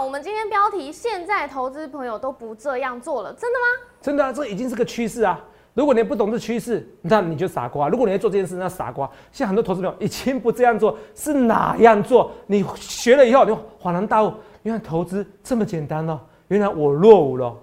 我们今天标题现在投资朋友都不这样做了，真的吗？真的啊，这已经是个趋势啊！如果你不懂这趋势，那你就傻瓜；如果你在做这件事，那傻瓜。现在很多投资朋友已经不这样做，是哪样做？你学了以后，你恍然大悟，原来投资这么简单哦！原来我落伍了。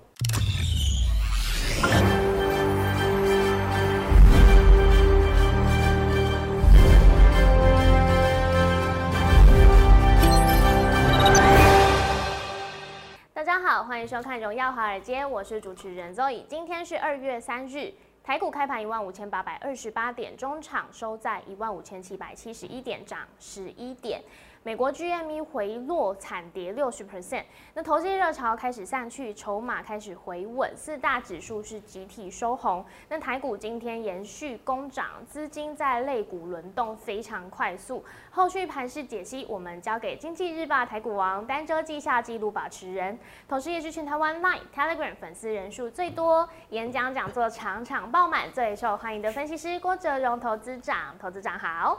欢迎收看《荣耀华尔街》，我是主持人 Zoe。今天是二月三日，台股开盘一万五千八百二十八点，中场收在一万五千七百七十一点，涨十一点。美国 GME 回落惨跌六十 percent，那投机热潮开始散去，筹码开始回稳，四大指数是集体收红。那台股今天延续攻涨，资金在类股轮动非常快速。后续盘势解析，我们交给经济日报台股王单周绩效纪录保持人，同时也是全台湾 Line、Telegram 粉丝人数最多、演讲讲座场场爆满、最受欢迎的分析师郭哲荣投资长。投资长好，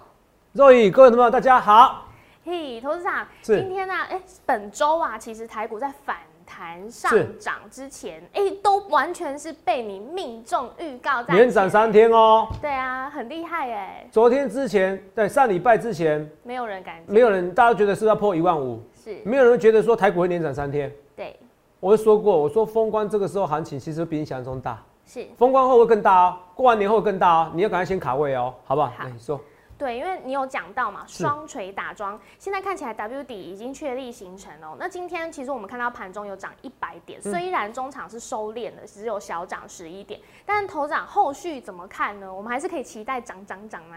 若雨各位朋友大家好。嘿，投资长，今天呢？哎，本周啊，其实台股在反弹上涨之前，哎，都完全是被你命中预告在连涨三天哦。对啊，很厉害哎。昨天之前，对上礼拜之前，没有人敢，没有人，大家觉得是要破一万五，是，没有人觉得说台股会连涨三天。对，我就说过，我说封关这个时候行情其实比你想象中大，是，封关后会更大哦，过完年后更大哦，你要赶快先卡位哦，好不好？好，你说。对，因为你有讲到嘛，双锤打桩，现在看起来 W 底已经确立形成哦。那今天其实我们看到盘中有涨一百点，虽然中场是收敛的，只有小涨十一点，但头涨后续怎么看呢？我们还是可以期待涨涨涨吗？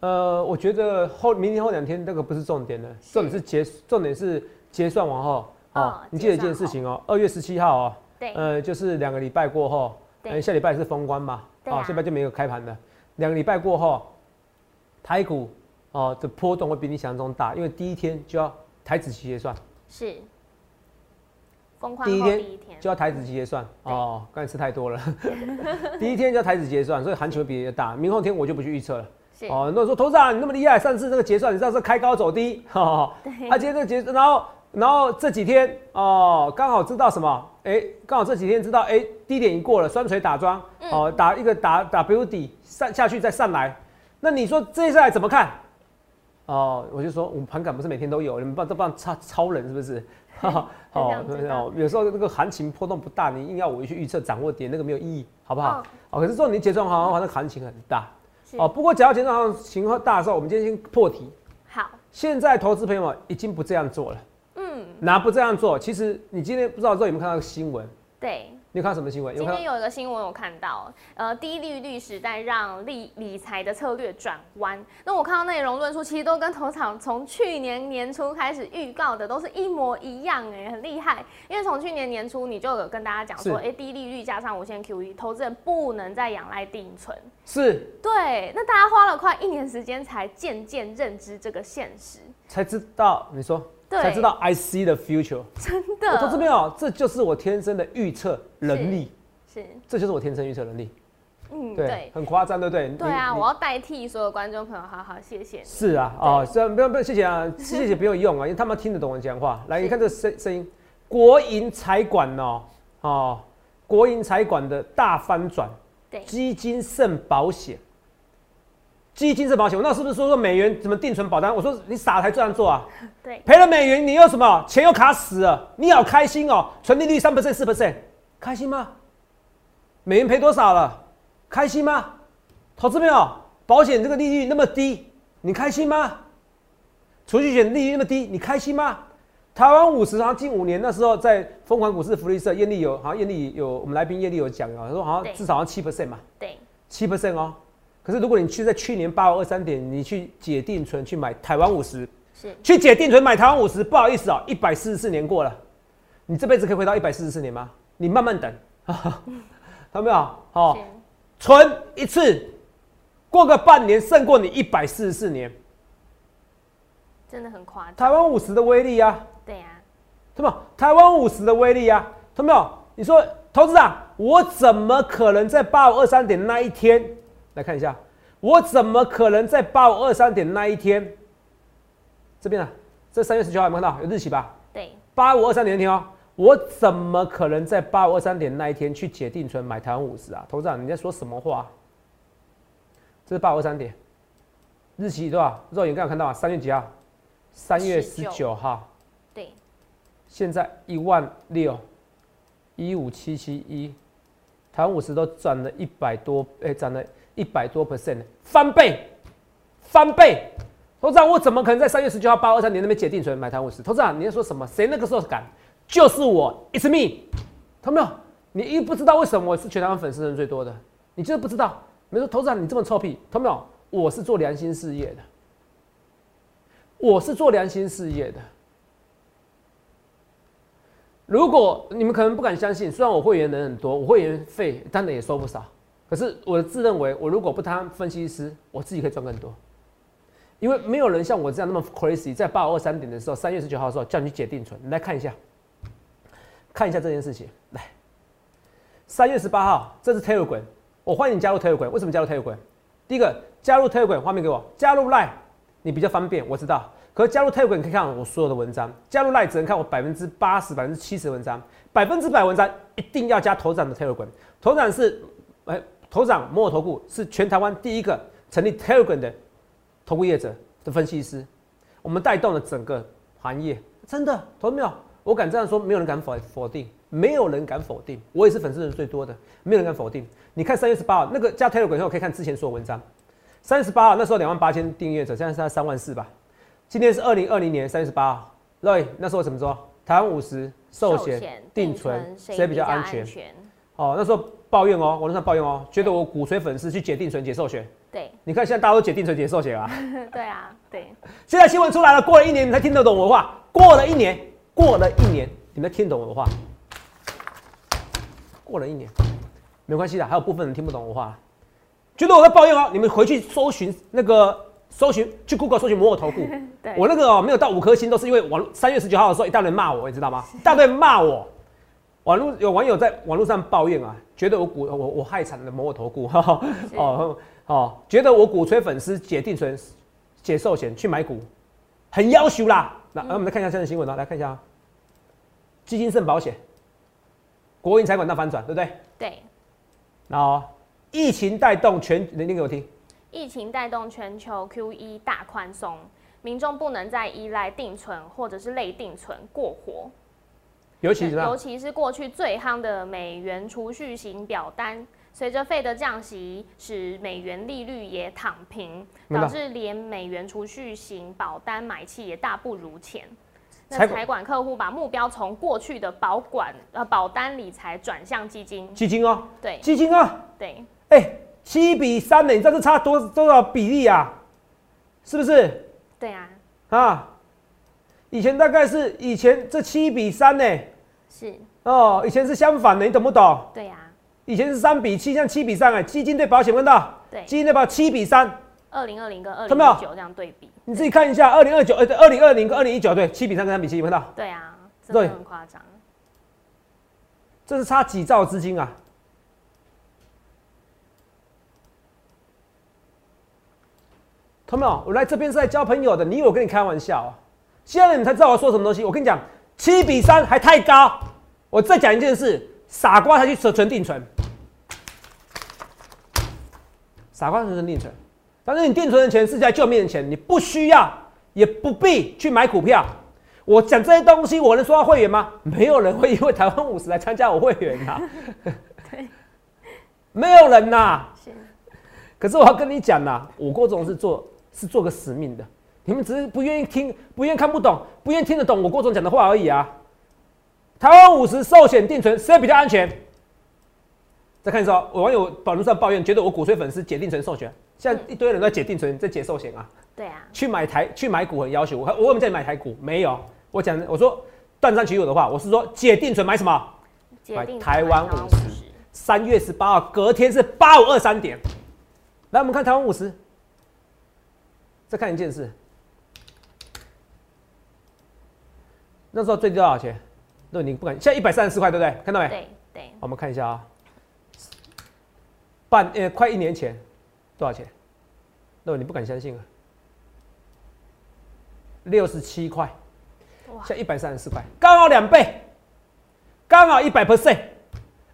呃，我觉得后明天后两天那个不是重点的，重点是结重点是结算完后哦。你记得一件事情哦，二月十七号哦，对，呃，就是两个礼拜过后，对，下礼拜是封关嘛，啊，下礼拜就没有开盘的，两个礼拜过后。台股哦的波动会比你想象中大，因为第一天就要台子期结算，是，第一天就要台子期结算哦，刚才吃太多了，第一天就要台子结算，所以行情会比较大。明后天我就不去预测了，哦，那说投资长你那么厉害，上次这个结算你知道是开高走低，哈，他今天这个结，然后然后这几天哦刚好知道什么，哎，刚好这几天知道哎低点已过了，双锤打桩，哦打一个打打 W 底上下去再上来。那你说接下来怎么看？哦，我就说我们盘感不是每天都有，你们不都帮超超人是不是？好，哦，有时候那个行情波动不大，你硬要我去预测掌握点，那个没有意义，好不好？哦，可是说你结算好，好像行情很大。哦，不过只要结算行情大的时候，我们今天先破题。好，现在投资朋友们已经不这样做了。嗯，哪不这样做？其实你今天不知道之后有没有看到个新闻？对。你看什么新闻？今天有一个新闻我看到，呃，低利率时代让理理财的策略转弯。那我看到内容论述，其实都跟投场从去年年初开始预告的都是一模一样，哎，很厉害。因为从去年年初你就有跟大家讲说，哎，低利率加上无限 QE，投资人不能再仰赖定存。是。对。那大家花了快一年时间才渐渐认知这个现实，才知道你说。才知道 I see the future，真的，投资没有，这就是我天生的预测能力，是，这就是我天生预测能力，嗯，对，很夸张，对不对？对啊，我要代替所有观众朋友，好好谢谢。是啊，哦，是不用不用谢谢啊，谢谢不用用啊，因为他们听得懂我讲话。来，你看这声声音，国营财管哦，哦，国营财管的大翻转，对，基金胜保险。基金是保险，那是不是说说美元怎么定存保单？我说你傻才这样做啊！对，赔了美元，你又什么钱又卡死了，你好开心哦！存利率三 percent 四 percent，开心吗？美元赔多少了？开心吗？投资没有？保险这个利率那么低，你开心吗？储蓄险利率那么低，你开心吗？台湾五十好像近五年那时候在疯狂股市福利社，艳丽有好像艳丽有我们来宾艳丽有讲啊，他说好像至少要七 percent 嘛，对，七 percent 哦。可是，如果你去在去年八五二三点，你去解定存去买台湾五十，是去解定存买台湾五十，不好意思啊，一百四十四年过了，你这辈子可以回到一百四十四年吗？你慢慢等，看到没有？好，存一次，过个半年胜过你一百四十四年，真的很夸张。台湾五十的威力啊，对呀，对吧？台湾五十的威力啊，看到没有？你说投资长，我怎么可能在八五二三点那一天？来看一下，我怎么可能在八五二三点那一天？这边啊，这三月十九号有没有看到有日期吧？对，八五二三点听哦，我怎么可能在八五二三点那一天去解定存买台湾五十啊？头长，你在说什么话？这是八五二三点，日期多少？肉眼刚有看到啊？三月几号？三月十九号。对。现在一万六，一五七七一，台湾五十都涨了一百多，哎，涨了一百多 percent，翻倍，翻倍。投资长，我怎么可能在三月十九号八二三年那边解定存买台五十？投资长，你在说什么？谁那个时候敢？就是我，It's me，看到没有？你一不知道为什么我是全台湾粉丝人最多的，你就是不知道。没说投资长，你这么臭屁，看到没有？我是做良心事业的，我是做良心事业的。如果你们可能不敢相信，虽然我会员人很多，我会员费当然也收不少，可是我自认为，我如果不当分析师，我自己可以赚更多。因为没有人像我这样那么 crazy，在八二三点的时候，三月十九号的时候叫你去解定存，你来看一下，看一下这件事情。来，三月十八号，这是 Telegram，我欢迎你加入 Telegram。为什么加入 Telegram？第一个，加入 Telegram，画面给我。加入 Line，你比较方便，我知道。可是加入 Telegram 可以看我所有的文章，加入 Line 只能看我百分之八十、百分之七十文章，百分之百文章一定要加头长的 Telegram。头长是，哎，头长摩尔投顾是全台湾第一个成立 Telegram 的。投顾业者的分析师，我们带动了整个行业，真的，投没有？我敢这样说，没有人敢否否定，没有人敢否定。我也是粉丝人最多的，没有人敢否定。你看三月十八号那个加 Telegram 后，可以看之前所有文章。三月十八号那时候两万八千订阅者，现在是三万四吧？今天是二零二零年三月十八号，Roy 那时候怎么说？台湾五十寿险定存谁比较安全？哦，那时候抱怨哦，网络上抱怨哦，觉得我骨髓粉丝去解定存、解寿险。对，你看现在大家都解定存、解寿险啊。对啊，对。现在新闻出来了，过了一年你才听得懂我的话。过了一年，过了一年，你们听懂我的话。过了一年，没关系的，还有部分人听不懂我话，觉得我在抱怨哦。你们回去搜寻那个搜寻，去 Google 搜寻摩尔投顾。我那个哦，没有到五颗星，都是因为网三月十九号的时候，一大堆人骂我，你知道吗？一大堆人骂我。网络有网友在网络上抱怨啊，觉得我鼓我我害惨了摩尔投顾。哦。哦，觉得我鼓吹粉丝解定存、解寿险去买股，很要求啦。那那我们来看一下现在新闻啊，来看一下啊。基金胜保险，国营财管大反转，对不对？对。然后疫情带动全，你念给我听。疫情带动全球 QE 大宽松，民众不能再依赖定存或者是类定存过活。尤其是尤其是过去最夯的美元储蓄型表单。随着费的降息，使美元利率也躺平，导致连美元储蓄型保单买气也大不如前。那财管客户把目标从过去的保管呃保单理财转向基金。基金哦，对，基金哦，对，哎，七比三呢？你知道这差多多少比例啊？是不是？对啊。啊，以前大概是以前这七比三呢？是。哦，以前是相反的，你懂不懂？对呀。以前是三比七，现在七比三哎，基金对保险问到，对，基金对保七比三，二零二零跟二零一九这样对比，你自己看一下，二零二九呃，二零二零跟二零一九对，七比三跟三比七，问到，对啊，真的很夸张，这是差几兆资金啊？同没有？我来这边是在交朋友的，你以为我跟你开玩笑啊？现在你才知道我说什么东西。我跟你讲，七比三还太高。我再讲一件事。傻瓜才去存存定存，傻瓜存存定存，但是你定存的钱是在救命的钱，你不需要也不必去买股票。我讲这些东西，我能说到会员吗？没有人会因为台湾五十来参加我会员啊。对，没有人呐。可是我要跟你讲呐，我郭总是做是做个使命的，你们只是不愿意听，不愿意看不懂，不愿意听得懂我郭总讲的话而已啊。台湾五十寿险定存谁比较安全？再看一下，我网友网络上抱怨，觉得我鼓吹粉丝解定存寿险，现在一堆人在解定存，在解寿险啊。对啊。去买台去买股很要求我，我为什么叫你买台股？没有，我讲我说断章取义的话，我是说解定存买什么？买台湾五十。三月十八号隔天是八五二三点。来，我们看台湾五十。再看一件事，那时候最低多少钱？那，你不敢，现在一百三十四块，对不对？看到没？对对。我们看一下啊，半呃，快一年前多少钱？那，你不敢相信啊，六十七块。现在一百三十四块，刚好两倍，刚好一百 percent。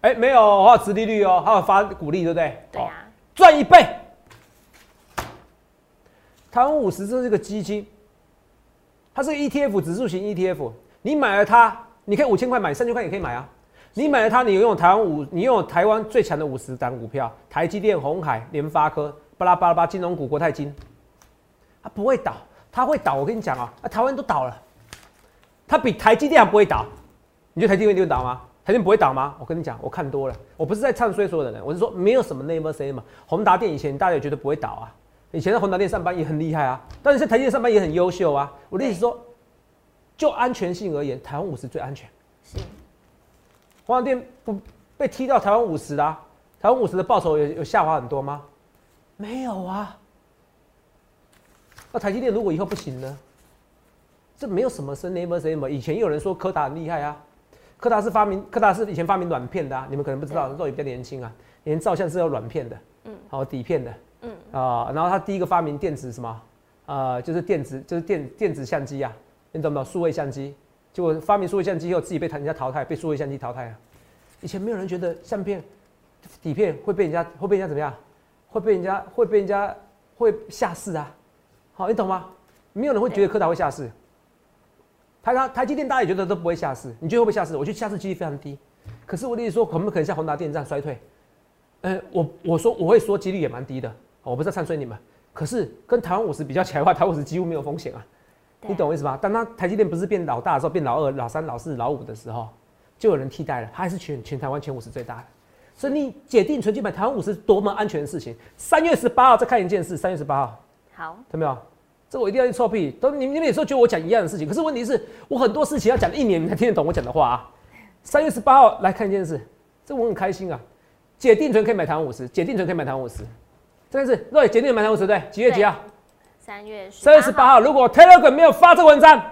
哎，没有，还有殖利率哦，还有发股利，对不对？对呀，赚一倍。台湾五十这是个基金，它是个 ETF 指数型 ETF，你买了它，你可以五千块买，三千块也可以买啊。你买了它，你拥有台湾五，你拥有台湾最强的五十档股票，台积电、红海、联发科，巴拉巴拉巴金融股、国泰金，它不会倒，它会倒。我跟你讲啊，啊，台湾都倒了，它比台积电还不会倒。你觉得台积电会倒吗？台积电不会倒吗？我跟你讲，我看多了，我不是在唱衰所有的人，我是说没有什么 never say 嘛。宏达电以前大家也觉得不会倒啊，以前在宏达电上班也很厉害啊，但是在台积电上班也很优秀啊。我的意思说，就安全性而言，台湾五十最安全。是。华航电不被踢到台湾五十啦？台湾五十的报酬有有下滑很多吗？没有啊。那台积电如果以后不行呢？这没有什么生 never say 嘛。以前也有人说柯达很厉害啊。柯达是发明，柯达是以前发明软片的啊，你们可能不知道，肉也比较年轻啊。以前照相是要软片的，嗯，好底片的，嗯啊，然后他第一个发明电子什么，呃，就是电子，就是电电子相机啊，你懂不懂？数位相机，结果发明数位相机以后，自己被人家淘汰，被数位相机淘汰啊。以前没有人觉得相片底片会被人家会被人家怎么样，会被人家会被人家会下市啊。好，你懂吗？没有人会觉得柯达会下市。台台台积电大家也觉得都不会下市，你觉得会不会下市？我觉得下市几率非常低。可是我的意思说，可不可能像宏达电这样衰退？呃，我我说我会说几率也蛮低的，我不是在唱衰你们。可是跟台湾五十比较起来的话，台湾五十几乎没有风险啊。你懂我意思吧？当他台积电不是变老大的时候，变老二、老三、老四、老五的时候，就有人替代了，他还是全全台湾前五十最大的。所以你解定存去买台湾五十多么安全的事情。三月十八号再看一件事，三月十八号，好，看到没有？这我一定要去臭屁，都你们你们有时候觉得我讲一样的事情，可是问题是我很多事情要讲一年你才听得懂我讲的话啊。三月十八号来看一件事，这我很开心啊，解定存可以买台湾五十，解定存可以买台湾五十，这件事对，解定存买台湾五十对，几月几号？三月三月十八号。如果 Telegram 没有发这文章，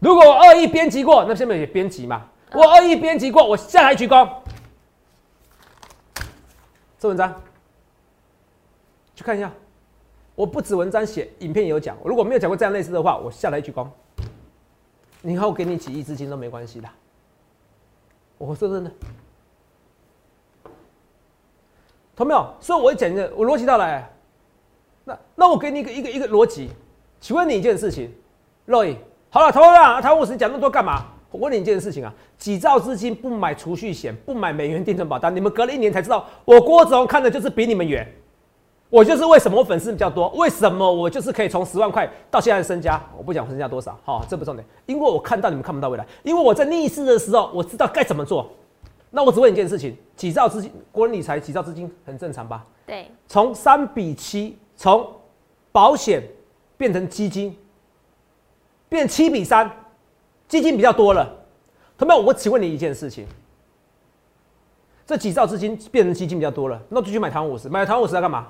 如果我恶意编辑过，那下面也编辑嘛，我恶意编辑过，我下台鞠躬。这文章去看一下。我不止文章写，影片也有讲。如果没有讲过这样类似的话，我下来一鞠躬。以后给你几亿资金都没关系的。我说真的，同没有？所以我讲一个，我逻辑到来。那那我给你一个一个一个逻辑，请问你一件事情，Roy，好了，投了，他五十讲那么多干嘛？我问你一件事情啊，几兆资金不买储蓄险，不买美元定存保单，你们隔了一年才知道，我郭子龙看的就是比你们远。我就是为什么我粉丝比较多？为什么我就是可以从十万块到现在的身家？我不讲身家多少，好，这不重点。因为我看到你们看不到未来，因为我在逆势的时候，我知道该怎么做。那我只问一件事情：几兆资金，国人理财几兆资金很正常吧？对。从三比七，从保险变成基金，变七比三，基金比较多了。同学们，我请问你一件事情：这几兆资金变成基金比较多了，那就去买台湾五十，买台湾五十要干嘛？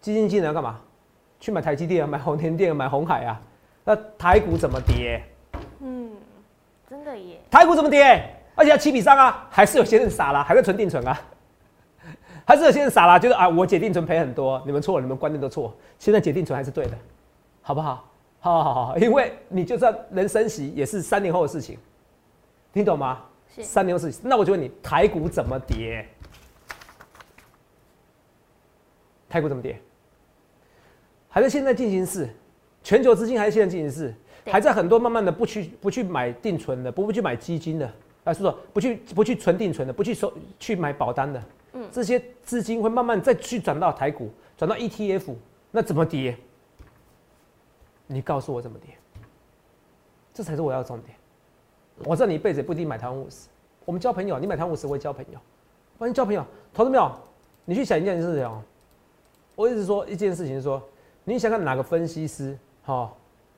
基金经理要干嘛？去买台积电啊，买宏田电，买红海啊。那台股怎么跌？嗯，真的耶。台股怎么跌？而且要七比三啊，还是有些人傻了，还在存定存啊。还是有些人傻啦，觉得啊，我解定存赔很多。你们错了，你们观念都错。现在解定存还是对的，好不好？好好好，因为你就算能升息，也是三年后的事情。听懂吗？是三年后事情。那我就问你，台股怎么跌？台股怎么跌？还在现在进行式，全球资金还是现在进行式，还在很多慢慢的不去不去买定存的，不不去买基金的，啊，是说不去不去存定存的，不去收去买保单的，嗯，这些资金会慢慢再去转到台股，转到 ETF，那怎么跌？你告诉我怎么跌？这才是我要重点。我知道你一辈子也不一定买台湾五十，我们交朋友，你买台湾五十我也交朋友，欢迎交朋友，投资没有？你去想一件事情哦，我一直说一件事情是说。你想看哪个分析师？哈，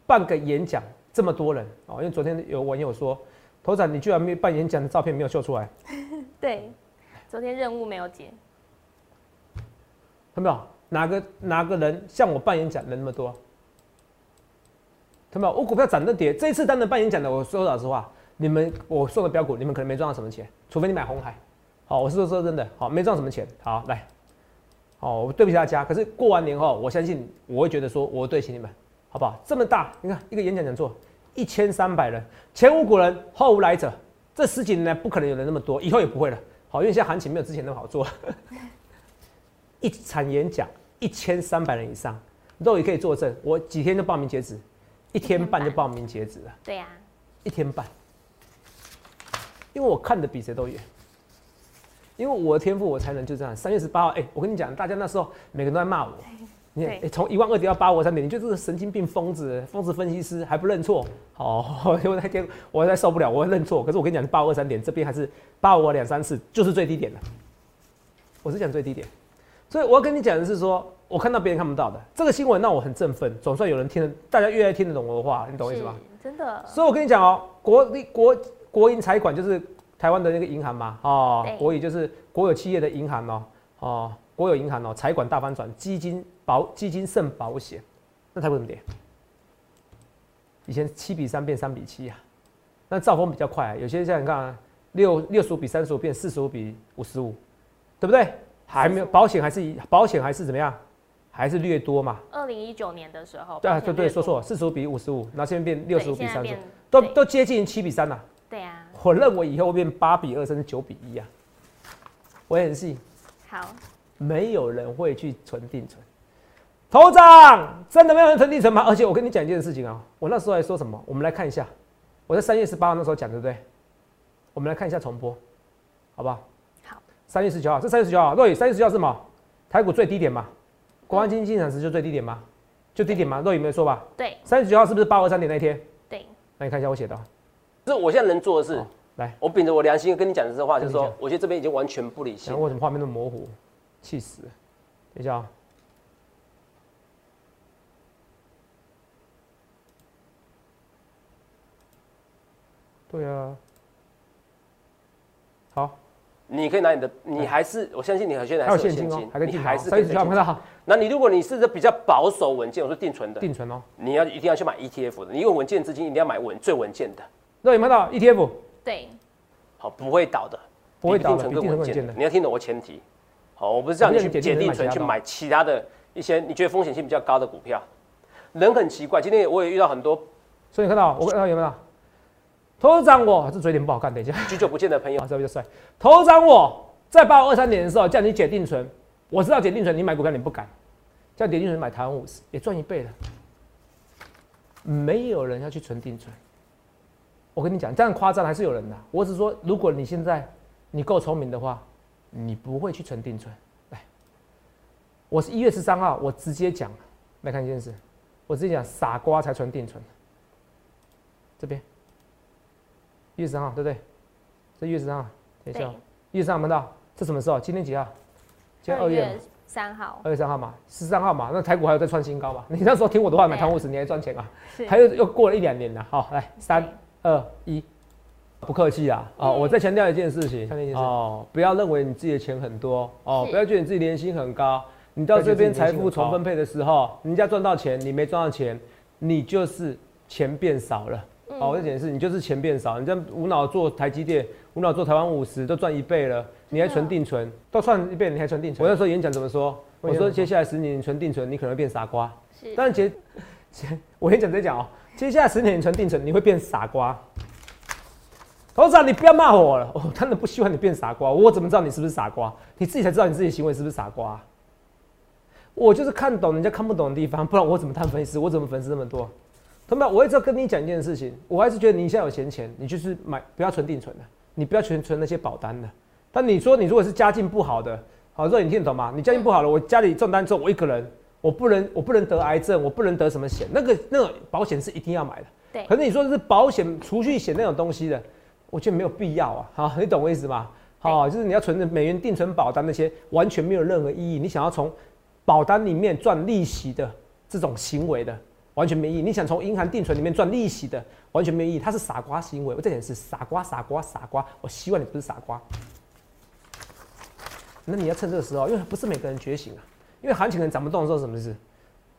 办个演讲这么多人哦，因为昨天有网友说，头仔你居然没办演讲的照片没有秀出来。对，昨天任务没有结。看到没有？哪个哪个人像我办演讲人那么多？看到没有？我股票涨的跌，这一次单的办演讲的，我说老实话，你们我送的标股，你们可能没赚到什么钱，除非你买红海。好，我是说说真的，好，没赚什么钱。好，来。哦，我对不起大家。可是过完年后，我相信我会觉得说，我对起你们，好不好？这么大，你看一个演讲讲座，一千三百人，前无古人后无来者，这十几年来不可能有人那么多，以后也不会了。好，因为现在行情没有之前那么好做。一场演讲一千三百人以上，肉也可以作证，我几天就报名截止，一天半就报名截止了。对呀，一天半，因为我看的比谁都远，因为我的天赋我才能就这样。三月十八号，哎，我跟你讲，大家那时候每个人都在骂我。你看，从一万二跌到八五三点，你就是神经病、疯子、疯子分析师还不认错？哦，我那天我在受不了，我会认错。可是我跟你讲，八五二三点这边还是八五两三四，就是最低点了。我是讲最低点，所以我要跟你讲的是说，我看到别人看不到的这个新闻，让我很振奋。总算有人听得，大家越来听得懂我的话，你懂我意思吗？真的。所以我跟你讲哦，国立国国营财管就是台湾的那个银行嘛，哦，国营就是国有企业的银行哦，哦。国有银行哦，财管大翻转，基金保基金胜保险，那它为什么跌？以前七比三变三比七啊，那兆丰比较快啊，有些像你看六六十五比三十五变四十五比五十五，对不对？还没有保险还是保险还是怎么样？还是略多嘛？二零一九年的时候，对啊，对对，说错，四十五比五十五，那现在变六十五比三十五，都都接近七比三了。对啊，我认为以后会变八比二甚至九比一啊，我也很信。好。没有人会去存定存，头长真的没有人存定存吗？而且我跟你讲一件事情啊，我那时候还说什么？我们来看一下，我在三月十八号那时候讲，对不对？我们来看一下重播，好不好？好。三月十九号，这三月十九号，对，三月十九号是什么？台股最低点嘛？国安基金进场时就最低点吗？就低点吗？若雨没说吧？对。三月十九号是不是八二三点那天？对。那你看一下我写的，这我现在能做的是，来，我秉着我良心跟你讲的这话，就是说，我觉得这边已经完全不理性。为什么画面那么模糊？气死！等一下啊。对啊。好。你可以拿你的，你还是我相信你，现在还有现金哦，还可以还是可以看到。那你如果你是比较保守稳健，我说定存的，定存哦，你要一定要去买 ETF 的，你用稳健资金一定要买稳最稳健的。那有没有到 ETF？对。好，不会倒的，不会倒的，更稳健的。你要听懂我前提。好，我不是叫你去解定存去买其他的一些你觉得风险性比较高的股票。人很奇怪，今天我也遇到很多，所以你看到我看到有没有？头涨我这嘴脸不好看，等一下，许久不见的朋友，这比较帅。头涨我在八五二三年的时候叫你解定存，我知道解定存你买股票你不敢，叫解定存买台湾五十也赚一倍了。没有人要去存定存，我跟你讲，这样夸张还是有人的。我只是说，如果你现在你够聪明的话。你不会去存定存，来，我是一月十三号，我直接讲，来看一件事，我直接讲，傻瓜才存定存。这边，一月十三号，对不对？这一月十三号，等一下，一月十三号门到，这什么时候？今天几号？今天二月三号。二月三号嘛，十三号嘛，那台股还有在创新高嘛？你那时候听我的话买汤五十，你还赚钱啊？还有又过了一两年了，好，来，三二一。不客气啊！哦，我再强调一件事情哦，不要认为你自己的钱很多哦，不要觉得你自己年薪很高。你到这边财富重分配的时候，人家赚到钱，你没赚到钱，你就是钱变少了。哦，我再解释，你就是钱变少。你这样无脑做台积电，无脑做台湾五十，都赚一倍了，你还存定存，都赚一倍，你还存定存。我那时候演讲怎么说？我说接下来十年你存定存，你可能会变傻瓜。是，但是接接我演讲在讲哦，接下来十年你存定存，你会变傻瓜。董事长，你不要骂我了。我真的不希望你变傻瓜。我怎么知道你是不是傻瓜？你自己才知道你自己行为是不是傻瓜。我就是看懂人家看不懂的地方，不然我怎么当粉丝？我怎么粉丝那么多？同学们，我一直要跟你讲一件事情。我还是觉得你现在有闲钱，你就是买，不要存定存的，你不要存存那些保单的。但你说你如果是家境不好的，好，这你听得懂吗？你家境不好了，我家里中单之后，我一个人，我不能，我不能得癌症，我不能得什么险，那个那个保险是一定要买的。对。可是你说是保险、储蓄险那种东西的。我觉得没有必要啊，好，你懂我意思吗？好，就是你要存美元定存保单那些，完全没有任何意义。你想要从保单里面赚利息的这种行为的，完全没意义。你想从银行定存里面赚利息的，完全没意义。它是傻瓜行为。我这点是傻瓜，傻瓜，傻瓜。我希望你不是傻瓜。那你要趁这个时候，因为不是每个人觉醒啊，因为行情可能涨不动的时候，什么事？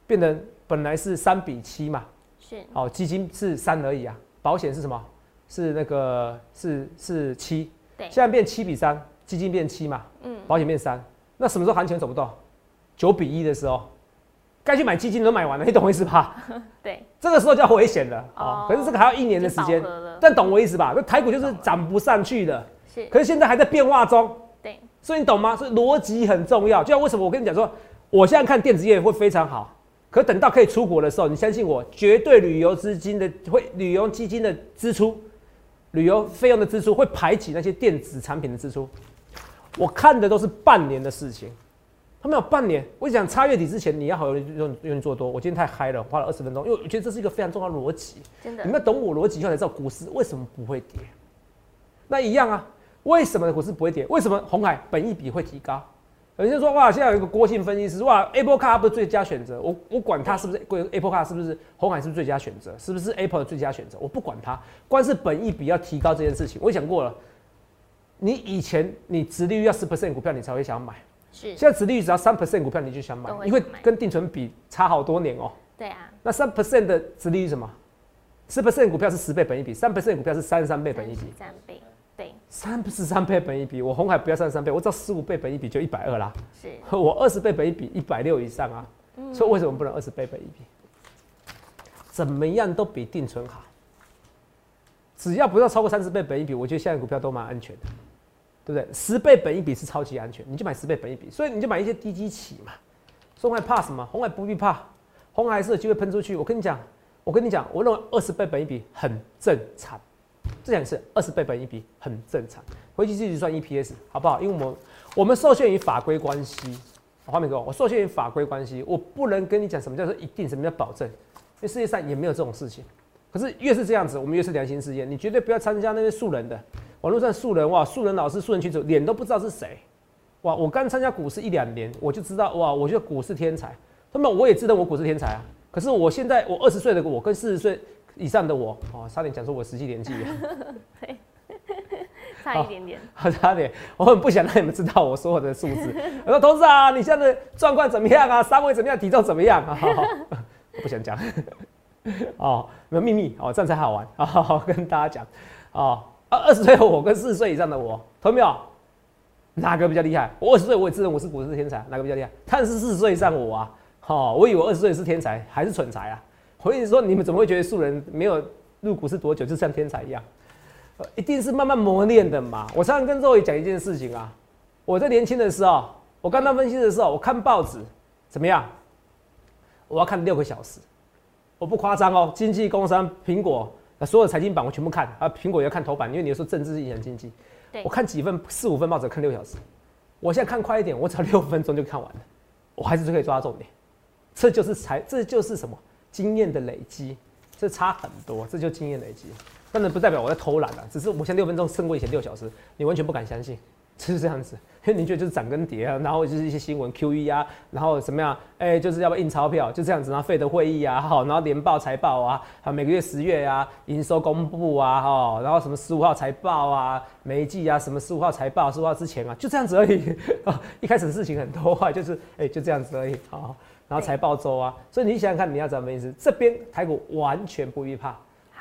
变成本来是三比七嘛，是，哦，基金是三而已啊，保险是什么？是那个是是七，对，现在变七比三，基金变七嘛，嗯，保险变三，那什么时候行情走不动？九比一的时候，该去买基金都买完了，你懂我意思吧？对，这个时候叫危险了哦。可是这个还要一年的时间，但懂我意思吧？那台股就是涨不上去的，是。可是现在还在变化中，对。所以你懂吗？所以逻辑很重要。就像为什么我跟你讲说，我现在看电子业会非常好，可等到可以出国的时候，你相信我，绝对旅游资金的会旅游基金的支出，旅游费用的支出会排挤那些电子产品的支出。我看的都是半年的事情。他们有半年，我讲差月底之前你要好用用愿意做多。我今天太嗨了，花了二十分钟，因为我觉得这是一个非常重要的逻辑。真的，你们要懂我逻辑以后才知道股市为什么不会跌。那一样啊，为什么股市不会跌？为什么红海本益比会提高？有人说哇，现在有一个郭姓分析师哇，Apple Car 不是最佳选择？我我管它是不是贵 Apple Car 是不是红海是不是最佳选择？是不是 Apple 的最佳选择？我不管它，光是本益比要提高这件事情，我讲过了。你以前你直利率要十 percent 股票，你才会想买。是，现在殖利率只要三 percent 股票你就想买，因为跟定存比差好多年哦。对啊。那三 percent 的殖利率什么？十 percent 股票是十倍本一比，三 percent 股票是三十三倍本一比。三倍，对。三不是三倍本一比，我红海不要三十三倍，我只要十五倍本一比就一百二啦。是。我二十倍本一比一百六以上啊，所以为什么不能二十倍本一比？怎么样都比定存好。只要不要超过三十倍本一比，我觉得现在股票都蛮安全的。对不对？十倍本一笔是超级安全，你就买十倍本一笔，所以你就买一些低基企嘛。红海怕什么？红海不必怕，红海是有机会喷出去。我跟你讲，我跟你讲，我认为二十倍本一笔很正常。这两次二十倍本一笔很正常，回去自己算 EPS 好不好？因为我们我们受限于法规关系，画面哥，我受限于法规关系，我不能跟你讲什么叫做一定，什么叫保证，因为世界上也没有这种事情。可是越是这样子，我们越是良心事业，你绝对不要参加那些素人的。网络上素人哇，素人老师、素人群主，脸都不知道是谁，哇！我刚参加股市一两年，我就知道哇，我觉得股市天才。那么我也知道我股市天才啊。可是我现在我二十岁的我跟四十岁以上的我，哦，差点讲出我实际年纪。对，差一点点。差点，我很不想让你们知道我所有的数字。我说同事啊，你现在的状况怎么样啊？三围怎么样？体重怎么样？我不想讲。哦，没有秘密哦，这样才好玩。好，跟大家讲哦。二二十岁的我跟四十岁以上的我，同没有？哪个比较厉害？我二十岁我也自认我是股市天才，哪个比较厉害？但是四十岁以上我啊，好，我以为二十岁是天才还是蠢材啊？我意思说，你们怎么会觉得素人没有入股市多久就像天才一样？一定是慢慢磨练的嘛。我常常跟周伟讲一件事情啊，我在年轻的时候，我刚刚分析的时候，我看报纸怎么样？我要看六个小时，我不夸张哦，经济、工商、苹果。那所有财经版我全部看啊，苹果也要看头版，因为你说政治是影响经济。我看几份四五份报纸看六小时，我现在看快一点，我只要六分钟就看完了，我还是可以抓重点。这就是财，这就是什么经验的累积，这差很多，这就经验累积。当然不代表我在偷懒了，只是我现在六分钟胜过以前六小时，你完全不敢相信。是这样子，因 为你觉得就是涨跟跌啊，然后就是一些新闻 Q E 啊，然后怎么样？哎，就是要不要印钞票？就这样子，然后费的会议啊，好，然后年报财报啊，好每个月十月啊，营收公布啊，哈，然后什么十五号财报啊，每一季啊，什么十五号财报，十五号之前啊，就这样子而已。啊 一开始事情很多啊，就是哎，就这样子而已。好，然后财报周啊，所以你想想看，你要怎么意思？这边台股完全不必怕，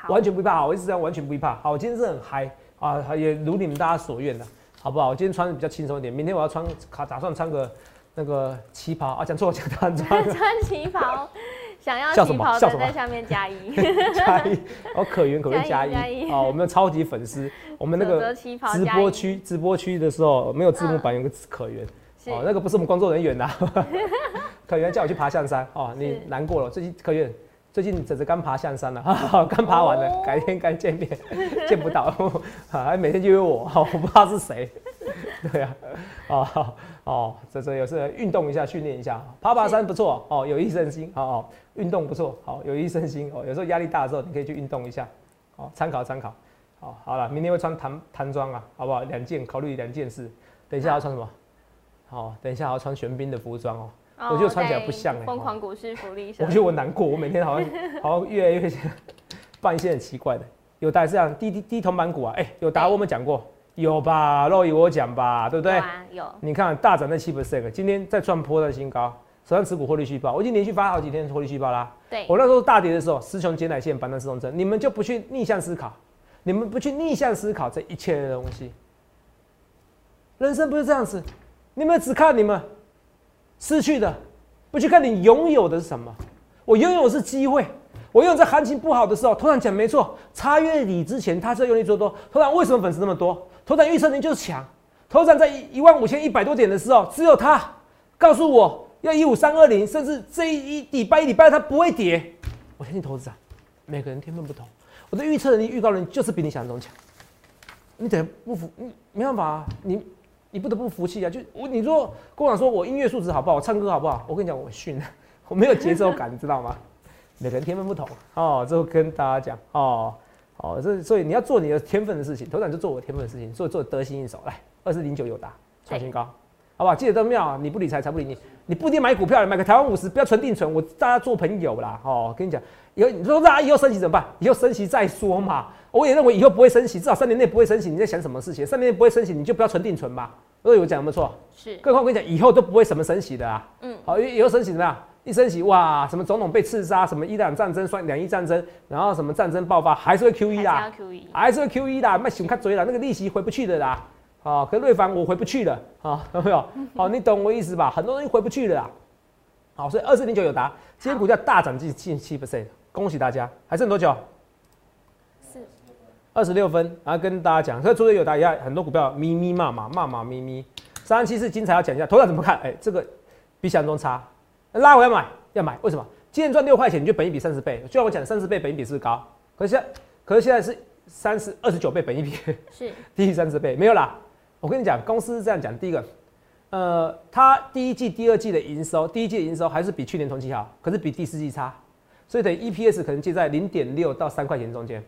完全不必怕。我一直讲完全不必怕。好，我今天是很嗨啊，也如你们大家所愿的。好不好？我今天穿的比较轻松一点，明天我要穿卡，打算穿个那个旗袍啊。讲错了，讲穿 穿旗袍，想要旗袍的在下面 加一。加一，哦，可圆可圆加一哦，我们的超级粉丝，我们那个直播区直播区的时候没有字幕版，有个可圆哦，那个不是我们工作人员呐，可圆叫我去爬象山哦，你难过了，最近可圆。最近只是刚爬象山了，刚爬完了，改天该见面，见不到，还每天就约我，我不知道是谁，对啊，哦哦，这这有时运动一下，训练一下，爬爬山不错哦，有益身心哦，运动不错，好有益身心哦，有时候压力大的时候，你可以去运动一下，哦，参考参考，哦，好了，明天会穿弹弹装啊，好不好？两件，考虑两件事，等一下要穿什么？好，等一下要穿玄彬的服装哦。我觉得穿起来不像哎，疯狂股市福利我觉得我难过，我每天好像 好像越来越办一些很奇怪的。有打这样低低低铜板股啊？哎，有答我们讲过，有吧？肉以我讲吧，对不对？有。你看大涨那七 percent，今天再创破的新高，手上持股获利续报，我已经连续发好几天获利续报啦。对。我那时候大跌的时候，师兄捡奶线，板凳四重针，你们就不去逆向思考，你们不去逆向思考这一切的东西。人生不是这样子，你们只看你们。失去的，不去看你拥有的是什么。我拥有的是机会，我拥有在行情不好的时候，头长讲没错，差月底之前他是要用力做多。头长为什么粉丝那么多？头长预测您就是强。头长在一万五千一百多点的时候，只有他告诉我要一五三二零，甚至这一礼拜一礼拜他不会跌。我相信投资者，每个人天分不同，我的预测能力、预告能力就是比你想象中强。你得不服，你没办法啊，你你不得不服气啊。就我你说跟我讲说我音乐素质好不好，我唱歌好不好？我跟你讲，我训，我没有节奏感，你知道吗？每个人天分不同哦，就跟大家讲哦哦，这所以你要做你的天分的事情，头长就做我天分的事情，所以做得心应手。来，二四零九有答创新高，好不好？记得都妙，你不理财财不理你，你不一定买股票，买个台湾五十，不要存定存，我大家做朋友啦哦。跟你讲，以后你说那以后升息怎么办？以后升息再说嘛。我也认为以后不会升息，至少三年内不会升息。你在想什么事情？三年内不会升息，你就不要存定存吧。所以我讲有没有错？是。更何况我跟你讲，以后都不会什么升息的啊。嗯。好，以后升息怎么样？一升息哇，什么总统被刺杀，什么伊朗战争、算两伊战争，然后什么战争爆发，还是会 Q E 啦，还是会 Q E 的，卖熊看嘴了，那个利息回不去的啦。好，可瑞凡我回不去了，啊，有没有？好，你懂我意思吧？很多东西回不去了啦。好，所以二四零九有答，今天股价大涨近近七 percent，恭喜大家。还剩多久？二十六分，然后跟大家讲，所以除了有答以外，很多股票咪咪骂骂骂骂咪咪。三七四精彩要讲一下，头场怎么看？哎，这个比想象中差，拉回要买要买，为什么？今天赚六块钱，你就本一比三十倍，就像我讲三十倍本一比是不是高？可是现可是现在是三十二十九倍本一比，是 低于三十倍没有啦。我跟你讲，公司是这样讲，第一个，呃，它第一季、第二季的营收，第一季的营收还是比去年同期好，可是比第四季差，所以等于 EPS 可能介在零点六到三块钱中间。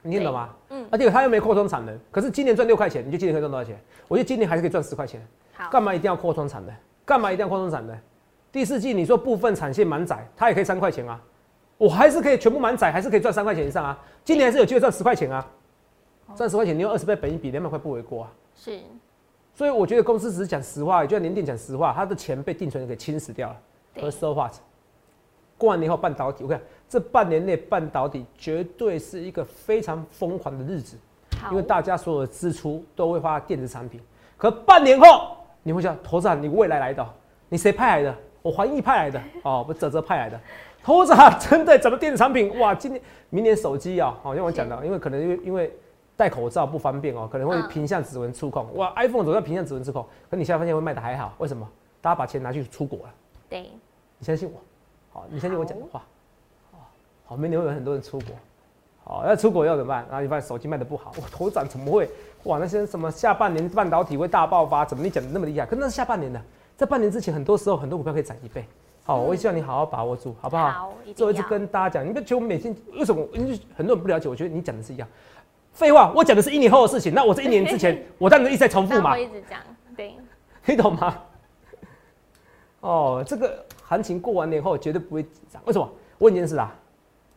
你听懂吗？嗯，而且它又没扩充产能，可是今年赚六块钱，你就今年可以赚多少钱？我觉得今年还是可以赚十块钱。好，干嘛一定要扩充产能？干嘛一定要扩充产能？第四季你说部分产线满载，它也可以三块钱啊，我还是可以全部满载，还是可以赚三块钱以上啊。今年还是有机会赚十块钱啊，赚十块钱你用二十倍本一比两百块不为过啊。是，所以我觉得公司只是讲实话，就像联电讲实话，他的钱被定存给侵蚀掉了。和 so what？过完年后半导体，我看这半年内半导体绝对是一个非常疯狂的日子，因为大家所有的支出都会花电子产品。可半年后，你会想，投资人，你未来来的，你谁派来的？我华谊派来的，哦，不，泽泽派来的。投资人真的怎么电子产品？哇，今年明年手机啊，好像我讲的，因为可能因为因为戴口罩不方便哦，可能会屏向指纹触控。哇，iPhone 总要屏向指纹触控，可你现在发现会卖的还好，为什么？大家把钱拿去出国了。对，你相信我。好，你相信我讲的话。好，明年会有很多人出国。好，那出国要怎么办？然后你发现手机卖的不好，我头涨怎么会？哇，那些什么下半年半导体会大爆发？怎么你讲的那么厉害？可那是下半年的，在半年之前，很多时候很多股票可以涨一倍。好，我也希望你好好把握住，好不好？好，最后一次跟大家讲，你不觉得我每天为什么？因为很多人不了解，我觉得你讲的是一样。废话，我讲的是一年后的事情，那我这一年之前，我当然一直在重复嘛。我一直讲，对，你懂吗？哦，这个。行情过完年后绝对不会涨，为什么？问一件事啊，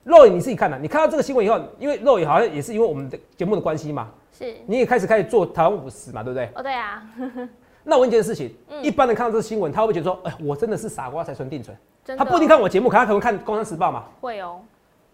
肉眼你自己看的，你看到这个新闻以后，因为肉眼好像也是因为我们的节目的关系嘛，是，你也开始开始做台湾五十嘛，对不对？哦，对啊。那我问一件事情，一般人看到这个新闻，他会不会觉得说，哎，我真的是傻瓜才存定存？他不一定看我节目，可他可能看《工商时报》嘛。会哦。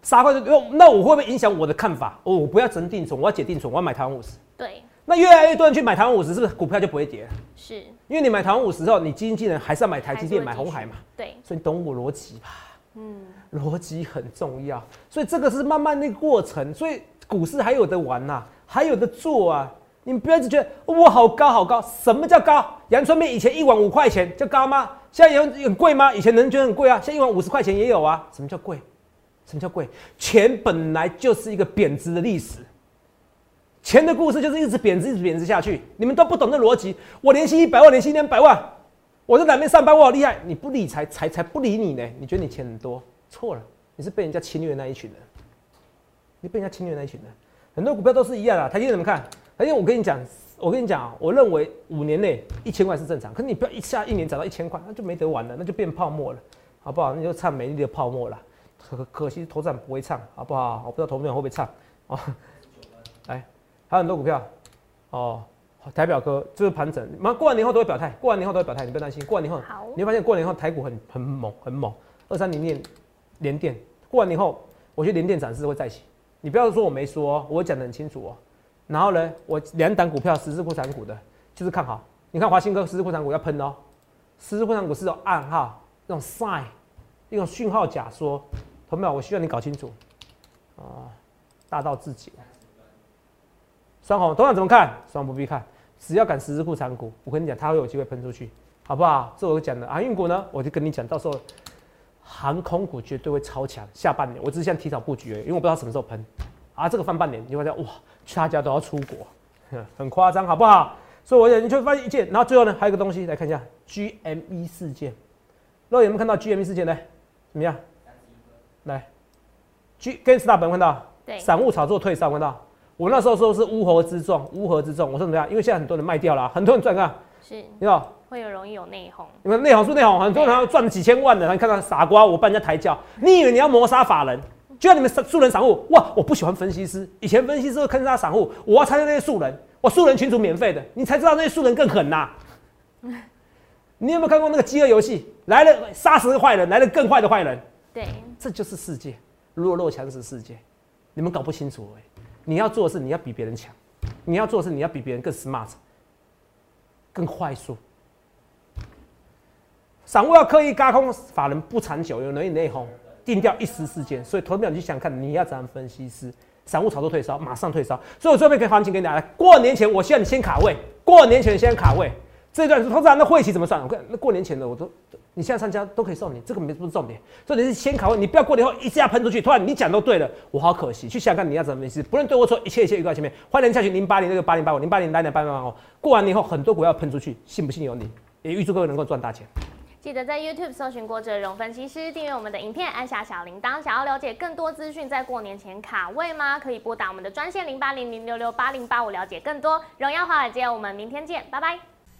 傻瓜就那我会不会影响我的看法？哦，我不要整定存，我要解定存，我要买台湾五十。对。那越来越多人去买台湾五十，是不是股票就不会跌？是，因为你买台湾五十后，你基金经理人还是要买台积电、买红海嘛？对，所以你懂我逻辑吧？嗯，逻辑很重要，所以这个是慢慢那个过程，所以股市还有的玩呐，还有的做啊！你不要一直觉得哇好高好高，什么叫高？阳春面以前一碗五块钱叫高吗？现在有很贵吗？以前人觉得很贵啊，现在一碗五十块钱也有啊。什么叫贵？什么叫贵？钱本来就是一个贬值的历史。钱的故事就是一直贬值，一直贬值下去。你们都不懂这逻辑。我年薪一百万，年薪两百万，我在哪边上班，我好厉害。你不理财，财才不理你呢。你觉得你钱很多，错了，你是被人家侵略那一群人。你被人家侵略那一群人，很多股票都是一样的。台积电怎么看？台积电，我跟你讲，我跟你讲，我认为五年内一千块是正常。可是你不要一下一年涨到一千块，那就没得玩了，那就变泡沫了，好不好？那就唱美丽的泡沫了。可可惜投资人不会唱，好不好？我不知道投资人会不会唱 哦。来。还有很多股票，哦，台表哥就是盘整，马上过完年后都会表态，过完年后都会表态，你不要担心。过完年后，你会发现过完年后台股很很猛，很猛。二三零年连电，过完年后，我觉得连电展示会再起。你不要说我没说，我讲的很清楚哦。然后呢，我两档股票十字库产股的，就是看好。你看华兴哥十字库产股要喷哦，十字库产股是有暗号，那种 sign，一种讯号假说，同没有？我希望你搞清楚啊，大道至简。双红，同样怎么看？双不必看，只要敢十字库长股，我跟你讲，它会有机会喷出去，好不好？这我讲的航运股呢，我就跟你讲，到时候航空股绝对会超强。下半年，我只是想提早布局而已，因为我不知道什么时候喷。啊，这个放半年，你会发现哇，其他家都要出国，很夸张，好不好？所以我讲你就发现一件，然后最后呢，还有一个东西来看一下 GME 事件。各位有没有看到 GME 事件呢？怎么样？来，G 跟 Star 本看到？对。散户炒作退烧，看到？我那时候说是乌合之众，乌合之众。我说怎么样？因为现在很多人卖掉了，很多人赚啊。是。你知道？会有容易有内讧。你们内讧是内讧，很多人要赚几千万的，你看到傻瓜，我帮人家抬轿。你以为你要谋杀法人？就像你们素人散户，哇！我不喜欢分析师，以前分析师会坑杀散户，我要参加那些素人。我素人群主免费的，你才知道那些素人更狠呐。你有没有看过那个饥饿游戏？来了杀死个坏人，来了更坏的坏人。对，这就是世界，弱肉强食世界。你们搞不清楚哎。你要做的是你要比别人强，你要做的是你要比别人更 smart，更快速。散户要刻意嘎空，法人不长久，有人以内讧。定掉一时事件，所以投票你去想看你要怎样分析师，散户炒作退烧，马上退烧。所以我这边可以行情给你来，过年前我希望你先卡位，过年前先卡位。这段投资人的会期怎么算？我看那过年前的我都，你现在参加都可以送你，这个没不是重点，重点是先卡位，你不要过年后一下喷出去。突然你讲都对了，我好可惜。去想看你要怎么意思，不论对或错，一切一切预告前面。欢迎下去零八零那个八零八五零八零来点八零八五。过完年后很多股要喷出去，信不信由你。也预祝各位能够赚大钱。记得在 YouTube 搜寻郭哲荣分析师，订阅我们的影片，按下小铃铛。想要了解更多资讯，在过年前卡位吗？可以拨打我们的专线零八零零六六八零八五，了解更多。荣耀华尔街，我们明天见，拜拜。